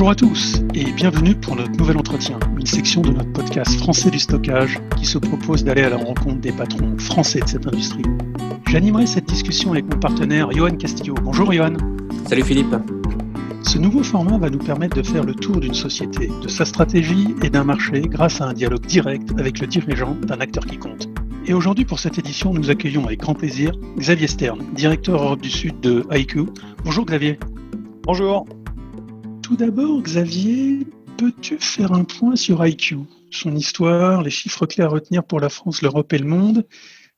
Bonjour à tous et bienvenue pour notre nouvel entretien, une section de notre podcast Français du stockage qui se propose d'aller à la rencontre des patrons français de cette industrie. J'animerai cette discussion avec mon partenaire Johan Castillo. Bonjour Johan. Salut Philippe. Ce nouveau format va nous permettre de faire le tour d'une société, de sa stratégie et d'un marché grâce à un dialogue direct avec le dirigeant d'un acteur qui compte. Et aujourd'hui, pour cette édition, nous accueillons avec grand plaisir Xavier Stern, directeur Europe du Sud de IQ. Bonjour Xavier. Bonjour. Tout d'abord, Xavier, peux-tu faire un point sur IQ, son histoire, les chiffres clés à retenir pour la France, l'Europe et le monde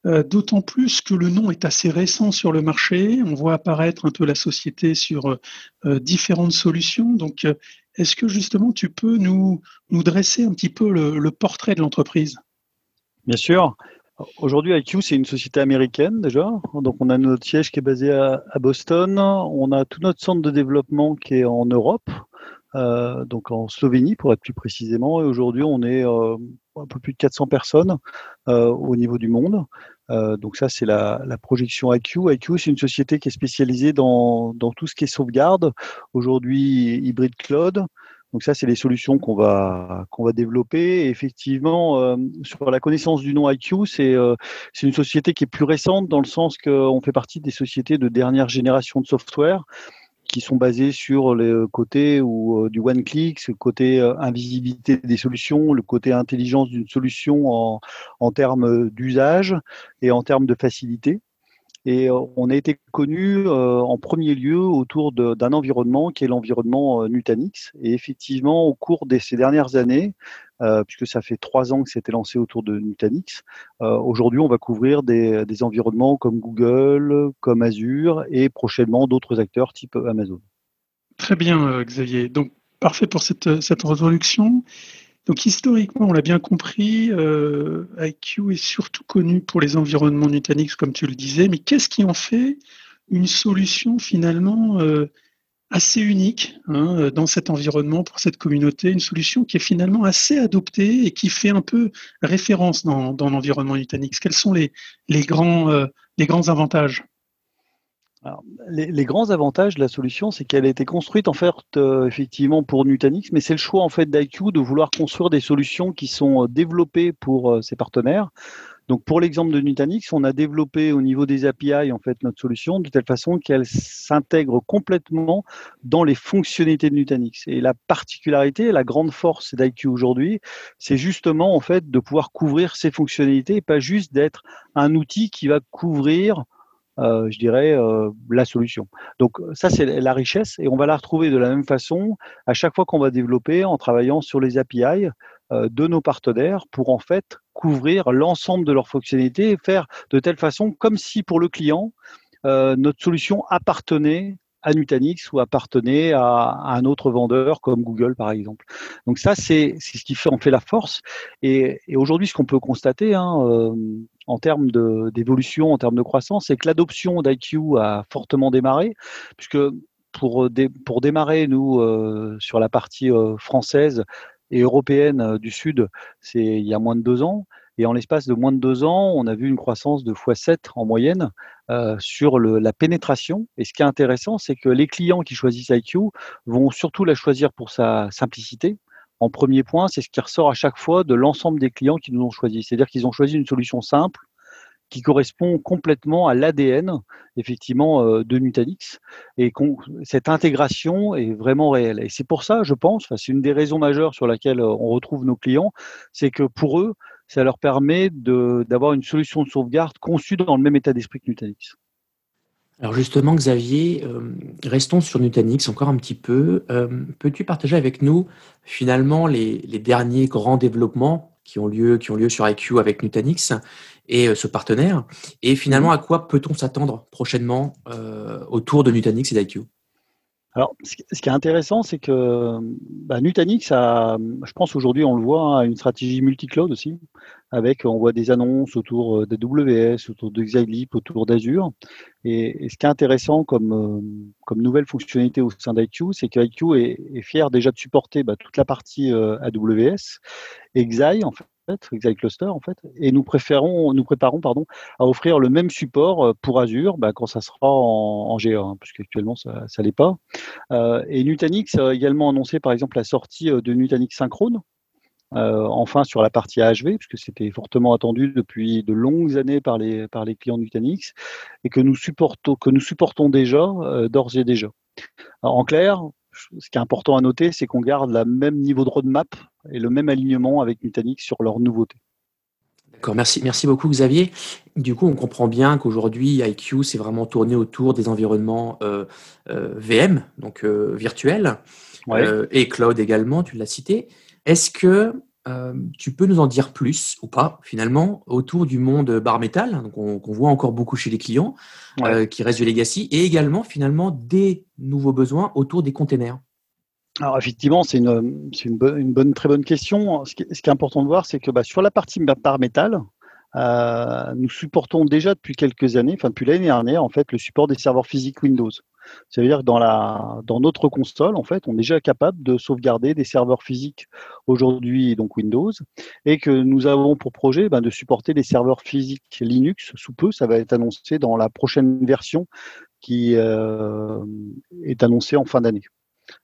euh, D'autant plus que le nom est assez récent sur le marché. On voit apparaître un peu la société sur euh, différentes solutions. Donc, euh, est-ce que justement tu peux nous dresser un petit peu le, portrait de l'entreprise? Bien sûr. Aujourd'hui, IQ, c'est une société américaine déjà. Donc, on a notre siège qui est basé à, Boston. On a tout notre centre de développement qui est en Europe, euh, donc en Slovénie pour être plus précisément. Et aujourd'hui, on est euh, un peu plus de 400 personnes euh, au niveau du monde. donc ça, c'est la, projection IQ. IQ, c'est une société qui est spécialisée dans, dans tout ce qui est sauvegarde. Aujourd'hui, hybride cloud. Donc ça, c'est les solutions qu'on va qu'on va développer. effectivement, sur la connaissance du nom IQ, c'est c'est une société qui est plus récente dans le sens qu'on fait partie des sociétés de dernière génération de software qui sont basées sur le côté ou du one click, le côté invisibilité des solutions, le côté intelligence d'une solution en, en termes d'usage et en termes de facilité. Et on a été connu en premier lieu autour d'un environnement qui est l'environnement Nutanix. Et effectivement, au cours de ces dernières années, puisque ça fait trois ans que c'était lancé autour de Nutanix, aujourd'hui, on va couvrir des, des, environnements comme Google, comme Azure et prochainement d'autres acteurs type Amazon. Très bien, Xavier. Donc, parfait pour cette, cette introduction. Donc historiquement, on l'a bien compris, euh, IQ est surtout connu pour les environnements Nutanix, comme tu le disais, mais qu'est-ce qui en fait une solution finalement euh, assez unique hein, dans cet environnement pour cette communauté, une solution qui est finalement assez adoptée et qui fait un peu référence dans, l'environnement Nutanix? Quels sont les, les, grands, euh, les grands avantages? Les, grands avantages de la solution, c'est qu'elle a été construite en fait euh, effectivement pour Nutanix, mais c'est le choix en fait d'IQ de vouloir construire des solutions qui sont euh, développées pour euh, ses partenaires. Donc pour l'exemple de Nutanix, on a développé au niveau des API en fait notre solution de telle façon qu'elle s'intègre complètement dans les fonctionnalités de Nutanix. Et la particularité, la grande force d'IQ aujourd'hui, c'est justement en fait de pouvoir couvrir ces fonctionnalités et pas juste d'être un outil qui va couvrir euh, je dirais, euh, la solution. Donc ça, c'est la richesse et on va la retrouver de la même façon à chaque fois qu'on va développer en travaillant sur les API euh, de nos partenaires pour en fait couvrir l'ensemble de leurs fonctionnalités et faire de telle façon comme si pour le client, notre solution appartenait à Nutanix ou appartenait à, un autre vendeur comme Google par exemple. Donc ça c'est ce qui fait en fait la force. Et, aujourd'hui ce qu'on peut constater hein, en termes d'évolution, en termes de croissance, c'est que l'adoption d'IQ a fortement démarré, puisque pour, pour démarrer, nous, euh, sur la partie euh, française et européenne euh, du Sud, c'est il y a moins de deux ans. Et en l'espace de moins de deux ans, on a vu une croissance de x7 en moyenne sur le, la pénétration. Et ce qui est intéressant, c'est que les clients qui choisissent IQ vont surtout la choisir pour sa simplicité, en premier point, c'est ce qui ressort à chaque fois de l'ensemble des clients qui nous ont choisi. C'est-à-dire qu'ils ont choisi une solution simple qui correspond complètement à l'ADN effectivement euh, de Nutanix et cette intégration est vraiment réelle. Et c'est pour ça, je pense, c'est une des raisons majeures sur laquelle euh, on retrouve nos clients, c'est que pour eux, ça leur permet d'avoir une solution de sauvegarde conçue dans le même état d'esprit que Nutanix. Alors justement, Xavier, euh, restons sur Nutanix encore un petit peu. Euh, peux-tu partager avec nous finalement les, derniers grands développements qui ont lieu, qui ont lieu sur IQ avec Nutanix et euh, ce partenaire? Et finalement, mmh. à quoi peut-on s'attendre prochainement autour de Nutanix et d'IQ alors, ce qui est intéressant, c'est que bah, Nutanix a, je pense aujourd'hui, on le voit, a une stratégie multi-cloud aussi, avec, on voit des annonces autour euh, d'AWS, autour de autour d'Azure. Et, ce qui est intéressant comme, euh, comme nouvelle fonctionnalité au sein d'IQ, c'est qu'IQ est, est fier déjà de supporter bah, toute la partie euh, AWS et Xy, en fait, Cluster en fait, et nous préférons, nous préparons pardon, à offrir le même support euh, pour Azure bah, quand ça sera en, en GA, hein, puisqu'actuellement ça, ça l'est pas. Euh, et Nutanix a également annoncé par exemple la sortie euh, de Nutanix Synchrone, enfin sur la partie AHV, puisque c'était fortement attendu depuis de longues années par les, par les clients Nutanix, et que nous supportons, que nous supportons déjà, d'ores et déjà. En clair, ce qui est important à noter, c'est qu'on garde le même niveau de roadmap et le même alignement avec Nutanix sur leurs nouveautés. D'accord, merci, merci beaucoup Xavier. Du coup, on comprend bien qu'aujourd'hui, IQ s'est vraiment tourné autour des environnements euh, euh, VM, donc euh, virtuels, Ouais. et cloud également, tu l'as cité. Est-ce que tu peux nous en dire plus ou pas, finalement, autour du monde bar metal, qu'on voit encore beaucoup chez les clients, Ouais. qui reste du legacy, et également, finalement, des nouveaux besoins autour des containers? Alors effectivement, c'est une, une, bonne, une bonne, très bonne question. Ce qui, est important de voir, c'est que bah, sur la partie par métal, euh, nous supportons déjà depuis quelques années, enfin depuis l'année dernière, en fait, le support des serveurs physiques Windows. Ça veut dire que dans, la, dans notre console, en fait, on est déjà capable de sauvegarder des serveurs physiques aujourd'hui, donc Windows, et que nous avons pour projet ben, de supporter les serveurs physiques Linux sous peu. Ça va être annoncé dans la prochaine version qui euh, est annoncée en fin d'année.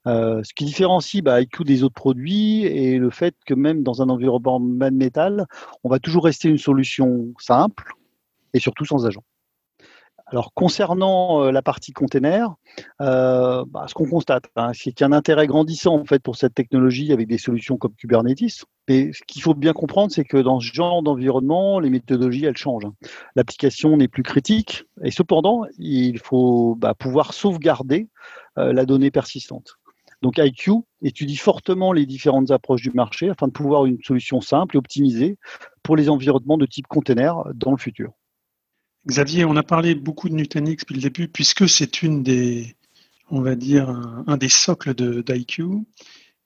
Euh, ce qui différencie bah, IQ des autres produits est le fait que même dans un environnement man metal, on va toujours rester une solution simple et surtout sans agent. Alors concernant euh, la partie container, euh, bah, ce qu'on constate, hein, c'est qu'il y a un intérêt grandissant en fait pour cette technologie avec des solutions comme Kubernetes. Mais ce qu'il faut bien comprendre, c'est que dans ce genre d'environnement, les méthodologies elles changent. L'application n'est plus critique et cependant, il faut bah, pouvoir sauvegarder la donnée persistante. Donc IQ étudie fortement les différentes approches du marché afin de pouvoir une solution simple et optimisée pour les environnements de type container dans le futur. Xavier, on a parlé beaucoup de Nutanix depuis le début, puisque c'est une des, on va dire, un, des socles d'IQ.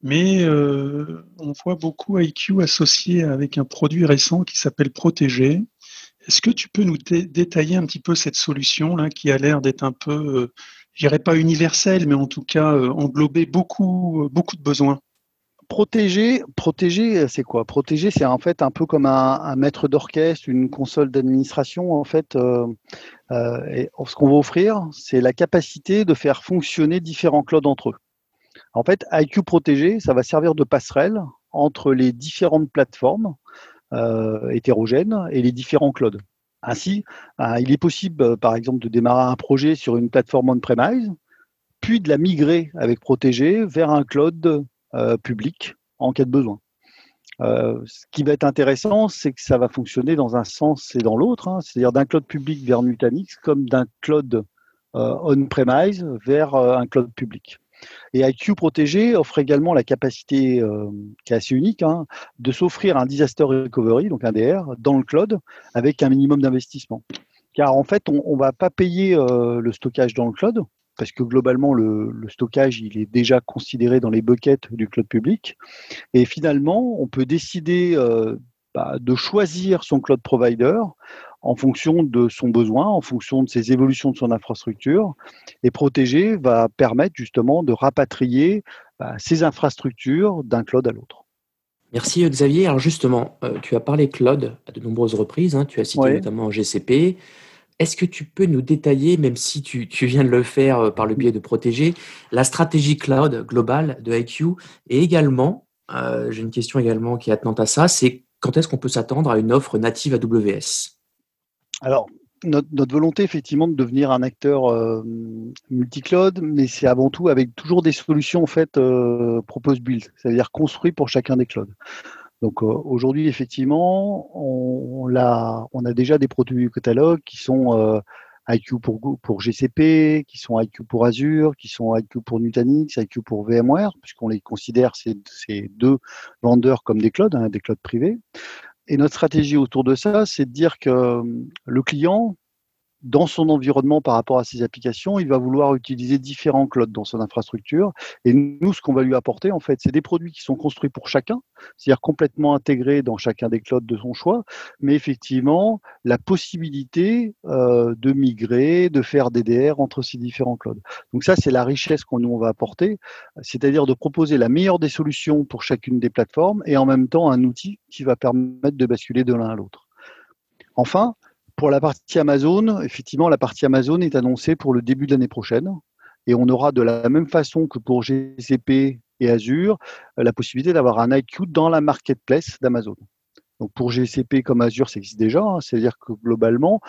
Mais euh, on voit beaucoup IQ associé avec un produit récent qui s'appelle Protégé. Est-ce que tu peux nous dé détailler un petit peu cette solution là qui a l'air d'être un peu, euh, je dirais pas universelle, mais en tout cas euh, englober beaucoup, beaucoup de besoins Protéger, protéger, c'est quoi? Protéger, c'est en fait un peu comme un, maître d'orchestre, une console d'administration. En fait, euh, euh, ce qu'on va offrir, c'est la capacité de faire fonctionner différents clouds entre eux. En fait, IQ Protégé, ça va servir de passerelle entre les différentes plateformes euh, hétérogènes et les différents clouds. Ainsi, euh, il est possible, par exemple, de démarrer un projet sur une plateforme on-premise, puis de la migrer avec Protégé vers un cloud euh, public en cas de besoin. Euh, ce qui va être intéressant, c'est que ça va fonctionner dans un sens et dans l'autre, hein, c'est-à-dire d'un cloud public vers Nutanix comme d'un cloud euh, on-premise vers euh, un cloud public. Et IQ Protégé offre également la capacité, euh, qui est assez unique, hein, de s'offrir un disaster recovery, donc un DR, dans le cloud avec un minimum d'investissement. Car en fait, on ne va pas payer euh, le stockage dans le cloud, parce que globalement, le, stockage, il est déjà considéré dans les buckets du cloud public. Et finalement, on peut décider euh, bah, de choisir son cloud provider en fonction de son besoin, en fonction de ses évolutions de son infrastructure. Et protéger va permettre justement de rapatrier bah, ses infrastructures d'un cloud à l'autre. Merci Xavier. Alors justement, euh, tu as parlé cloud à de nombreuses reprises, hein. tu as cité notamment GCP. Est-ce que tu peux nous détailler, même si tu, tu, viens de le faire euh, par le biais de protéger, la stratégie cloud globale de IQ et également, euh, j'ai une question également qui est attenante à ça, c'est quand est-ce qu'on peut s'attendre à une offre native AWS Alors, notre, notre, volonté, effectivement, de devenir un acteur euh, multi-cloud, mais c'est avant tout avec toujours des solutions en fait euh, propose build, c'est-à-dire construit pour chacun des clouds. Donc euh, aujourd'hui, effectivement, on, on, a, on, a, déjà des produits catalogue qui sont euh, IQ pour, pour GCP, qui sont IQ pour Azure, qui sont IQ pour Nutanix, IQ pour VMware, puisqu'on les considère ces, ces, deux vendeurs comme des clouds, hein, des clouds privés. Et notre stratégie autour de ça, c'est de dire que le client, dans son environnement par rapport à ses applications, il va vouloir utiliser différents clouds dans son infrastructure. Et nous, ce qu'on va lui apporter, en fait, c'est des produits qui sont construits pour chacun, c'est-à-dire complètement intégrés dans chacun des clouds de son choix, mais effectivement, la possibilité euh, de migrer, de faire DDR entre ces différents clouds. Donc ça, c'est la richesse qu'on nous on va apporter, c'est-à-dire de proposer la meilleure des solutions pour chacune des plateformes et en même temps un outil qui va permettre de basculer de l'un à l'autre. Enfin, pour la partie Amazon, effectivement, la partie Amazon est annoncée pour le début de l'année prochaine. Et on aura de la même façon que pour GCP et Azure, euh, la possibilité d'avoir un IQ dans la marketplace d'Amazon. Donc pour GCP comme Azure, ça existe déjà. Hein. C'est-à-dire que globalement,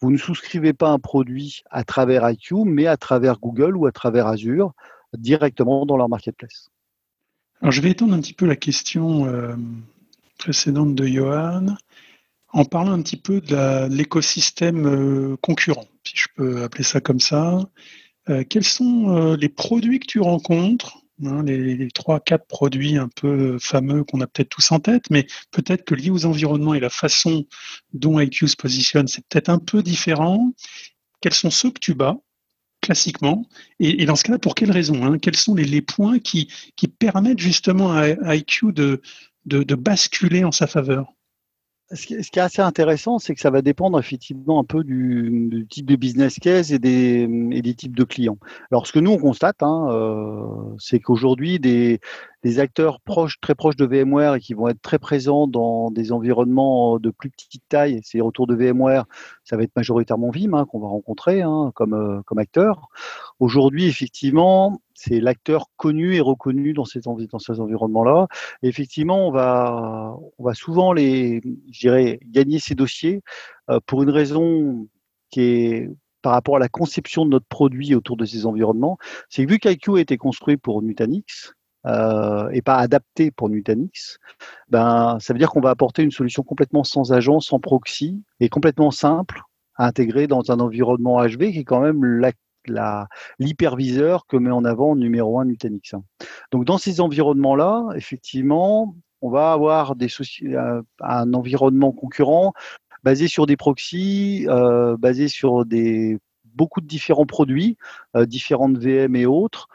vous ne souscrivez pas un produit à travers IQ, mais à travers Google ou à travers Azure, directement dans leur marketplace. Alors je vais étendre un petit peu la question euh, précédente de Johan en parlant un petit peu de l'écosystème euh, concurrent, si je peux appeler ça comme ça. Euh, quels sont euh, les produits que tu rencontres hein, les, trois, quatre produits un peu fameux qu'on a peut-être tous en tête, mais peut-être que liés aux environnements et la façon dont IQ se positionne, c'est peut-être un peu différent. Quels sont ceux que tu bats classiquement? Et, dans ce cas-là, pour quelles raisons hein? Quels sont les, points qui, permettent justement à, IQ de, de basculer en sa faveur? Ce qui, est assez intéressant, c'est que ça va dépendre effectivement un peu du, type de business case et des, et des, types de clients. Alors, ce que nous, on constate, hein, euh, c'est qu'aujourd'hui, des, des acteurs proches, très proches de VMware et qui vont être très présents dans des environnements de plus petite taille. C'est retours de VMware, ça va être majoritairement Vim hein, qu'on va rencontrer hein, comme, euh, comme acteur. Aujourd'hui, effectivement, c'est l'acteur connu et reconnu dans ces, dans ces environnements-là. Effectivement, on va, on va souvent les, je dirais, gagner ces dossiers euh, pour une raison qui est par rapport à la conception de notre produit autour de ces environnements, c'est que vu qu'IQ a été construit pour Nutanix, euh, et pas adapté pour Nutanix, ben, ça veut dire qu'on va apporter une solution complètement sans agent, sans proxy et complètement simple à intégrer dans un environnement HV qui est quand même l'hyperviseur que met en avant numéro un Nutanix. Donc dans ces environnements-là, effectivement, on va avoir euh, un environnement concurrent basé sur des proxys, euh, basé sur des beaucoup de différents produits, différentes VM et autres,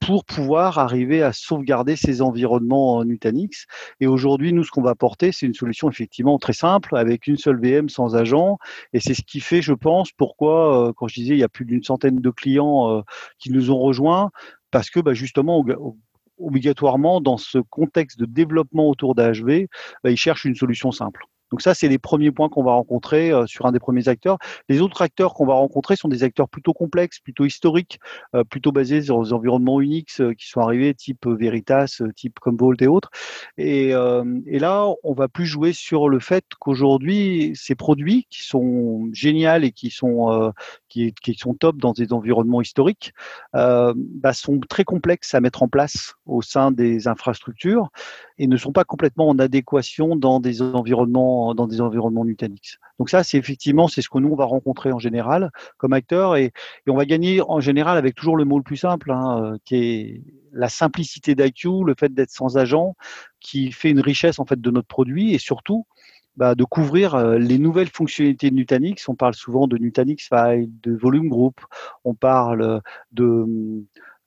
pour pouvoir arriver à sauvegarder ces environnements en Nutanix. Et aujourd'hui, nous, ce qu'on va apporter, c'est une solution effectivement très simple, avec une seule VM sans agent. Et c'est ce qui fait, je pense, pourquoi, euh, quand je disais, il y a plus d'une centaine de clients euh, qui nous ont rejoints, parce que bah, justement, obligatoirement, dans ce contexte de développement autour d'AHV, bah, ils cherchent une solution simple. Donc ça, c'est les premiers points qu'on va rencontrer euh, sur un des premiers acteurs. Les autres acteurs qu'on va rencontrer sont des acteurs plutôt complexes, plutôt historiques, euh, plutôt basés sur des environnements Unix euh, qui sont arrivés, type Veritas, type Commvault et autres. Et, et, là, on va plus jouer sur le fait qu'aujourd'hui, ces produits qui sont géniaux et qui sont qui, sont top dans des environnements historiques, bah, sont très complexes à mettre en place au sein des infrastructures et ne sont pas complètement en adéquation dans des environnements dans des environnements Nutanix. Donc ça, c'est effectivement c'est ce que nous on va rencontrer en général comme acteurs et, et on va gagner en général avec toujours le mot le plus simple, hein, euh, qui est la simplicité d'IQ, le fait d'être sans agent, qui fait une richesse en fait de notre produit et surtout bah, de couvrir euh, les nouvelles fonctionnalités de Nutanix. On parle souvent de Nutanix File, de Volume Group, on parle de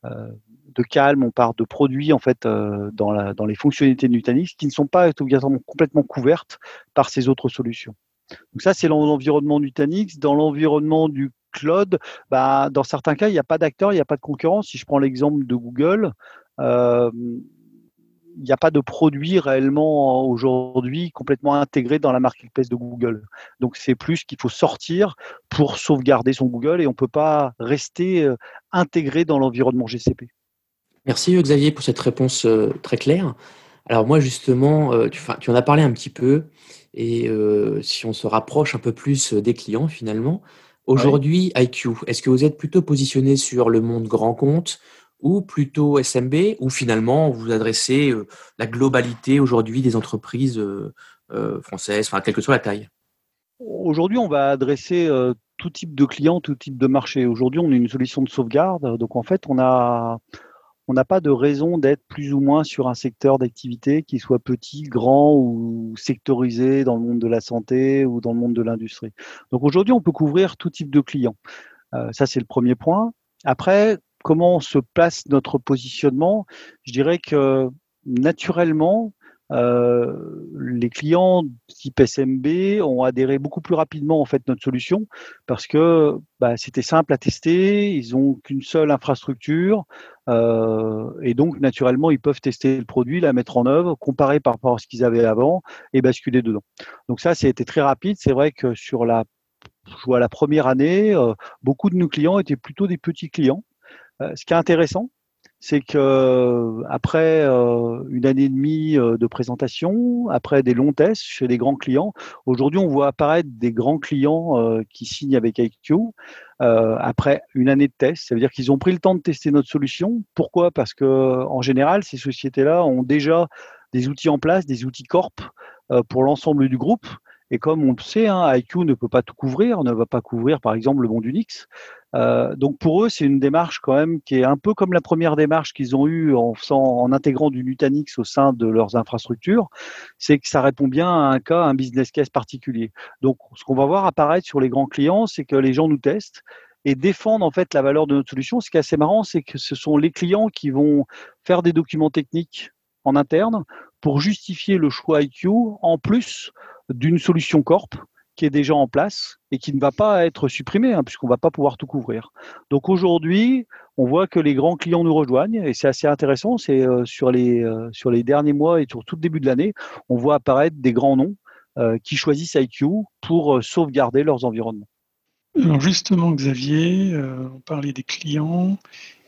euh, de on parle de produits en fait euh, dans, dans les fonctionnalités de Nutanix qui ne sont pas obligatoirement complètement couvertes par ces autres solutions. Donc ça, c'est l'environnement Nutanix. Dans l'environnement du cloud, bah, dans certains cas, il n'y a pas d'acteurs, il n'y a pas de concurrence. Si je prends l'exemple de Google, euh, il n'y a pas de produit réellement aujourd'hui complètement intégré dans la marketplace de Google. Donc c'est plus qu'il faut sortir pour sauvegarder son Google et on ne peut pas rester intégré dans l'environnement GCP. Merci Xavier pour cette réponse euh, très claire. Alors moi justement, euh, tu, en as parlé un petit peu, et euh, si on se rapproche un peu plus des clients finalement, aujourd'hui IQ, est-ce que vous êtes plutôt positionné sur le monde grand compte ou plutôt SMB, ou finalement vous adressez la globalité aujourd'hui des entreprises françaises, enfin quelle que soit la taille? Aujourd'hui, on va adresser tout type de clients, tout type de marché. Aujourd'hui, on est une solution de sauvegarde. Donc, en fait, on a, on n'a pas de raison d'être plus ou moins sur un secteur d'activité qui soit petit, grand ou sectorisé dans le monde de la santé ou dans le monde de l'industrie. Donc aujourd'hui, on peut couvrir tout type de clients. Euh, ça, c'est le premier point. Après, comment se place notre positionnement Je dirais que naturellement, euh, les clients type SMB ont adhéré beaucoup plus rapidement en fait notre solution parce que bah, c'était simple à tester, ils ont qu'une seule infrastructure euh, et donc naturellement ils peuvent tester le produit, la mettre en œuvre, comparer par rapport à ce qu'ils avaient avant et basculer dedans. Donc ça, c'était très rapide. C'est vrai que sur la, première année, euh, beaucoup de nos clients étaient plutôt des petits clients. Ce qui est intéressant, c'est que euh, après euh, une année et demie euh, de présentation, après des longs tests chez des grands clients, aujourd'hui on voit apparaître des grands clients qui signent avec IQ après une année de test. Ça veut dire qu'ils ont pris le temps de tester notre solution. Pourquoi? Parce que en général, ces sociétés-là ont déjà des outils en place, des outils corp pour l'ensemble du groupe. Et comme on le sait, hein, IQ ne peut pas tout couvrir, ne va pas couvrir par exemple le monde Unix. Euh, donc pour eux, c'est une démarche quand même qui est un peu comme la première démarche qu'ils ont eue en, en intégrant du Nutanix au sein de leurs infrastructures, c'est que ça répond bien à un cas, un business case particulier. Donc ce qu'on va voir apparaître sur les grands clients, c'est que les gens nous testent et défendent en fait la valeur de notre solution. Ce qui est assez marrant, c'est que ce sont les clients qui vont faire des documents techniques en interne pour justifier le choix IQ en plus d'une solution corp qui est déjà en place et qui ne va pas être supprimée, hein, puisqu'on ne va pas pouvoir tout couvrir. Donc aujourd'hui, on voit que les grands clients nous rejoignent et c'est assez intéressant. C'est euh, sur, les, euh, sur les derniers mois et sur tout le début de l'année, on voit apparaître des grands noms euh, qui choisissent IQ pour sauvegarder leurs environnements. Justement, Xavier, on parlait des clients.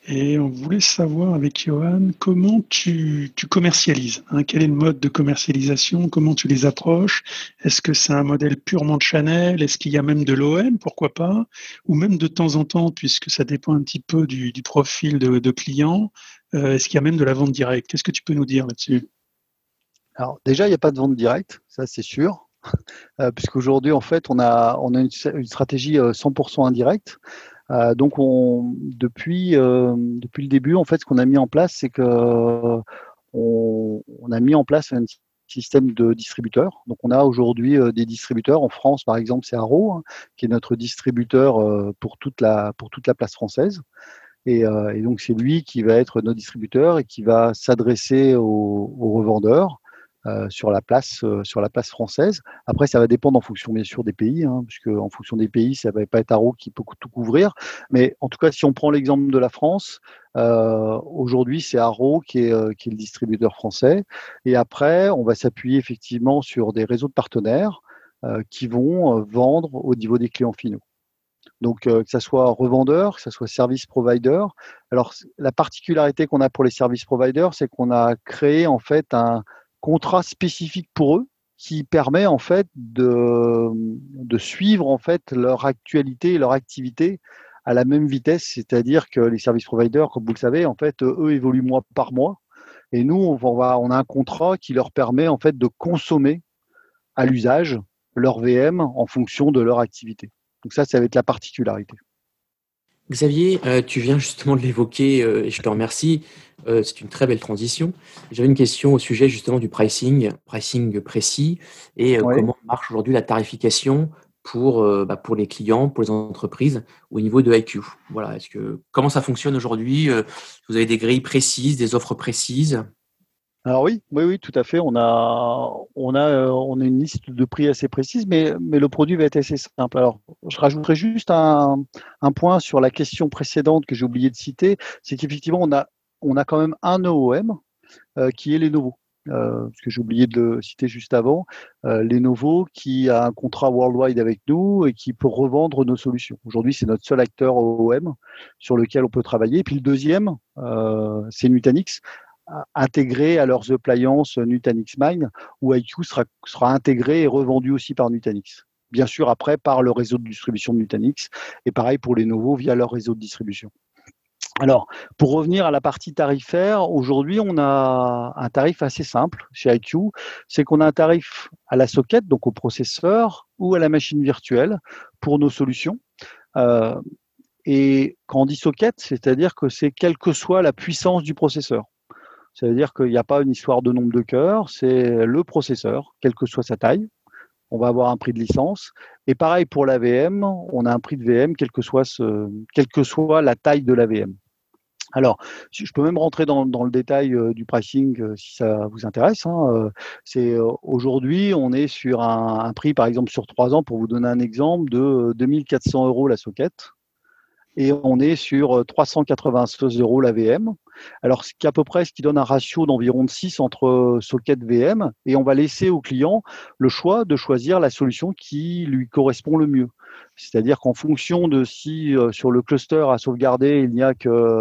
Et on voulait savoir avec Johan comment tu, commercialises. Hein. quel est le mode de commercialisation Comment tu les approches? Est-ce que c'est un modèle purement de Chanel? Est-ce qu'il y a même de l'OM Pourquoi pas? Ou même de temps en temps, puisque ça dépend un petit peu du, profil de, client, euh, est-ce qu'il y a même de la vente directe? Qu'est-ce que tu peux nous dire là-dessus? Alors déjà, il n'y a pas de vente directe, ça c'est sûr. Euh, puisqu'aujourd'hui, en fait, on a, on a une, une stratégie 100% euh, indirecte. Euh, donc, on, depuis, euh, depuis le début, en fait, ce qu'on a mis en place, c'est que on, on, a mis en place un système de distributeurs. Donc, on a aujourd'hui euh, des distributeurs. En France, par exemple, c'est Arrow, hein, qui est notre distributeur pour, toute la, pour toute la place française. Et, et donc, c'est lui qui va être notre distributeur et qui va s'adresser aux, aux, revendeurs euh, sur la place euh, sur la place française. Après, ça va dépendre en fonction bien sûr des pays, hein, puisque en fonction des pays, ça va pas être Arrow qui peut tout couvrir. Mais en tout cas, si on prend l'exemple de la France, euh, aujourd'hui c'est Arrow qui est, qui est le distributeur français. Et après, on va s'appuyer effectivement sur des réseaux de partenaires qui vont vendre au niveau des clients finaux. Donc, que ça soit revendeur, que ça soit service provider. Alors, la particularité qu'on a pour les services providers, c'est qu'on a créé en fait un, contrat spécifique pour eux qui permet en fait de, suivre en fait leur actualité et leur activité à la même vitesse, c'est-à-dire que les services providers, comme vous le savez, en fait, eux évoluent mois par mois, et nous, on, va, on a un contrat qui leur permet en fait de consommer à l'usage leur VM en fonction de leur activité. Donc ça, ça va être la particularité. Xavier, euh, tu viens justement de l'évoquer euh, et je te remercie. Euh, c'est une très belle transition. J'avais une question au sujet justement du pricing, pricing précis et comment marche aujourd'hui la tarification pour, bah, pour les clients, pour les entreprises au niveau de IQ. Voilà, est-ce que comment ça fonctionne aujourd'hui Vous avez des grilles précises, des offres précises? Alors oui, oui, oui, tout à fait. On a, on a, euh, on a une liste de prix assez précise, mais, mais le produit va être assez simple. Alors, je rajouterai juste un, un point sur la question précédente que j'ai oublié de citer, c'est qu'effectivement, on a, on a quand même un OEM euh, qui est Lenovo. Euh, ce que j'ai oublié de le citer juste avant, euh, Lenovo qui a un contrat worldwide avec nous et qui peut revendre nos solutions. Aujourd'hui, c'est notre seul acteur OEM sur lequel on peut travailler. Et puis le deuxième, euh, c'est Nutanix intégrés à leurs appliances Nutanix Mine, où IQ sera, intégré et revendu aussi par Nutanix. Bien sûr, après, par le réseau de distribution de Nutanix, et pareil pour les nouveaux via leur réseau de distribution. Alors, pour revenir à la partie tarifaire, aujourd'hui, on a un tarif assez simple chez IQ, c'est qu'on a un tarif à la socket, donc au processeur, ou à la machine virtuelle pour nos solutions. Euh, Et quand on dit socket, c'est-à-dire que c'est quelle que soit la puissance du processeur. C'est-à-dire qu'il n'y a pas une histoire de nombre de cœurs, c'est le processeur, quelle que soit sa taille. On va avoir un prix de licence. Et pareil pour la VM, on a un prix de VM, quelle que soit, quelle que soit la taille de la VM. Alors, je peux même rentrer dans, le détail euh, du pricing euh, si ça vous intéresse. Hein, euh, c'est aujourd'hui, on est sur un, prix, par exemple, sur trois ans, pour vous donner un exemple, de 2400 euros la socket et on est sur 396 euros la VM. Alors, ce qui à peu près ce qui donne un ratio d'environ de 6 entre socket VM, et on va laisser au client le choix de choisir la solution qui lui correspond le mieux. C'est-à-dire qu'en fonction de si sur le cluster à sauvegarder, il n'y a que,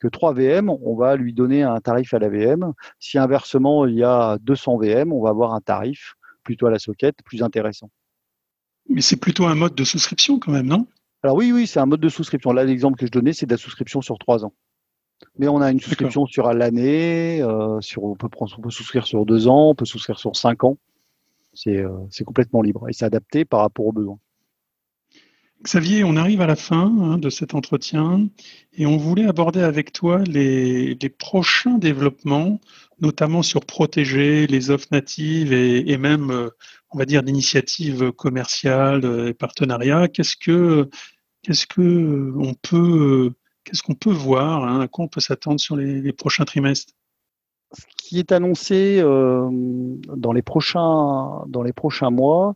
que 3 VM, on va lui donner un tarif à la VM. Si inversement, il y a 200 VM, on va avoir un tarif plutôt à la socket plus intéressant. Mais c'est plutôt un mode de souscription quand même, non? Alors oui, oui, c'est un mode de souscription. Là, l'exemple que je donnais, c'est de la souscription sur trois ans. Mais on a une souscription sur l'année, euh, sur, on, peut on peut souscrire sur deux ans, on peut souscrire sur cinq ans. C'est euh, complètement libre et c'est adapté par rapport aux besoins. Xavier, on arrive à la fin hein, de cet entretien et on voulait aborder avec toi les, prochains développements, notamment sur protéger les offres natives et, même, euh, on va dire, d'initiatives commerciales et partenariats. Qu'est-ce que, qu'est-ce que on peut, qu'est-ce qu'on peut voir, hein, à quoi on peut s'attendre sur les, prochains trimestres? Ce qui est annoncé euh, dans les prochains mois,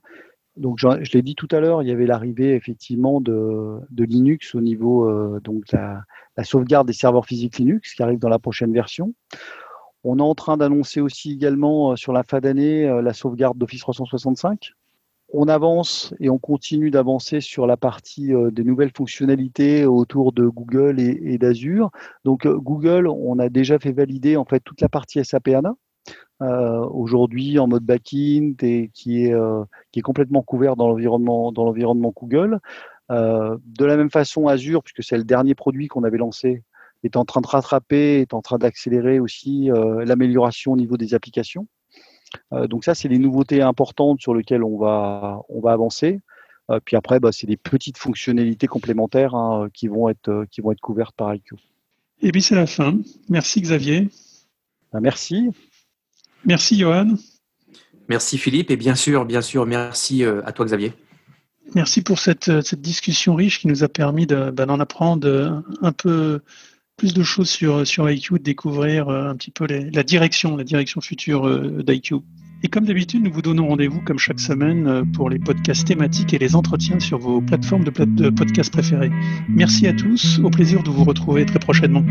donc je, l'ai dit tout à l'heure, il y avait l'arrivée effectivement de, Linux au niveau euh, donc la, sauvegarde des serveurs physiques Linux qui arrive dans la prochaine version. On est en train d'annoncer aussi également euh, sur la fin d'année la sauvegarde d'Office 365. On avance et on continue d'avancer sur la partie des nouvelles fonctionnalités autour de Google et, d'Azure. Donc Google, on a déjà fait valider en fait toute la partie SAP HANA euh, aujourd'hui en mode back-end et qui est, euh, qui est complètement couvert dans l'environnement Google. Euh, de la même façon, Azure, puisque c'est le dernier produit qu'on avait lancé, est en train de rattraper, est en train d'accélérer aussi l'amélioration au niveau des applications. Donc ça, c'est les nouveautés importantes sur lesquelles on va, on va avancer. puis après, bah, c'est des petites fonctionnalités complémentaires hein, qui, vont être, qui vont être couvertes par IQ. Et puis c'est la fin. Merci Xavier. Bah, merci. Merci Johan. Merci Philippe et bien sûr, bien sûr, merci euh, à toi Xavier. Merci pour cette, euh, cette discussion riche qui nous a permis bah, d'en apprendre euh, un peu plus de choses sur, IQ, de découvrir un petit peu la direction, la direction future d'IQ. Et comme d'habitude, nous vous donnons rendez-vous comme chaque semaine pour les podcasts thématiques et les entretiens sur vos plateformes de, de podcasts préférées. Merci à tous, au plaisir de vous retrouver très prochainement.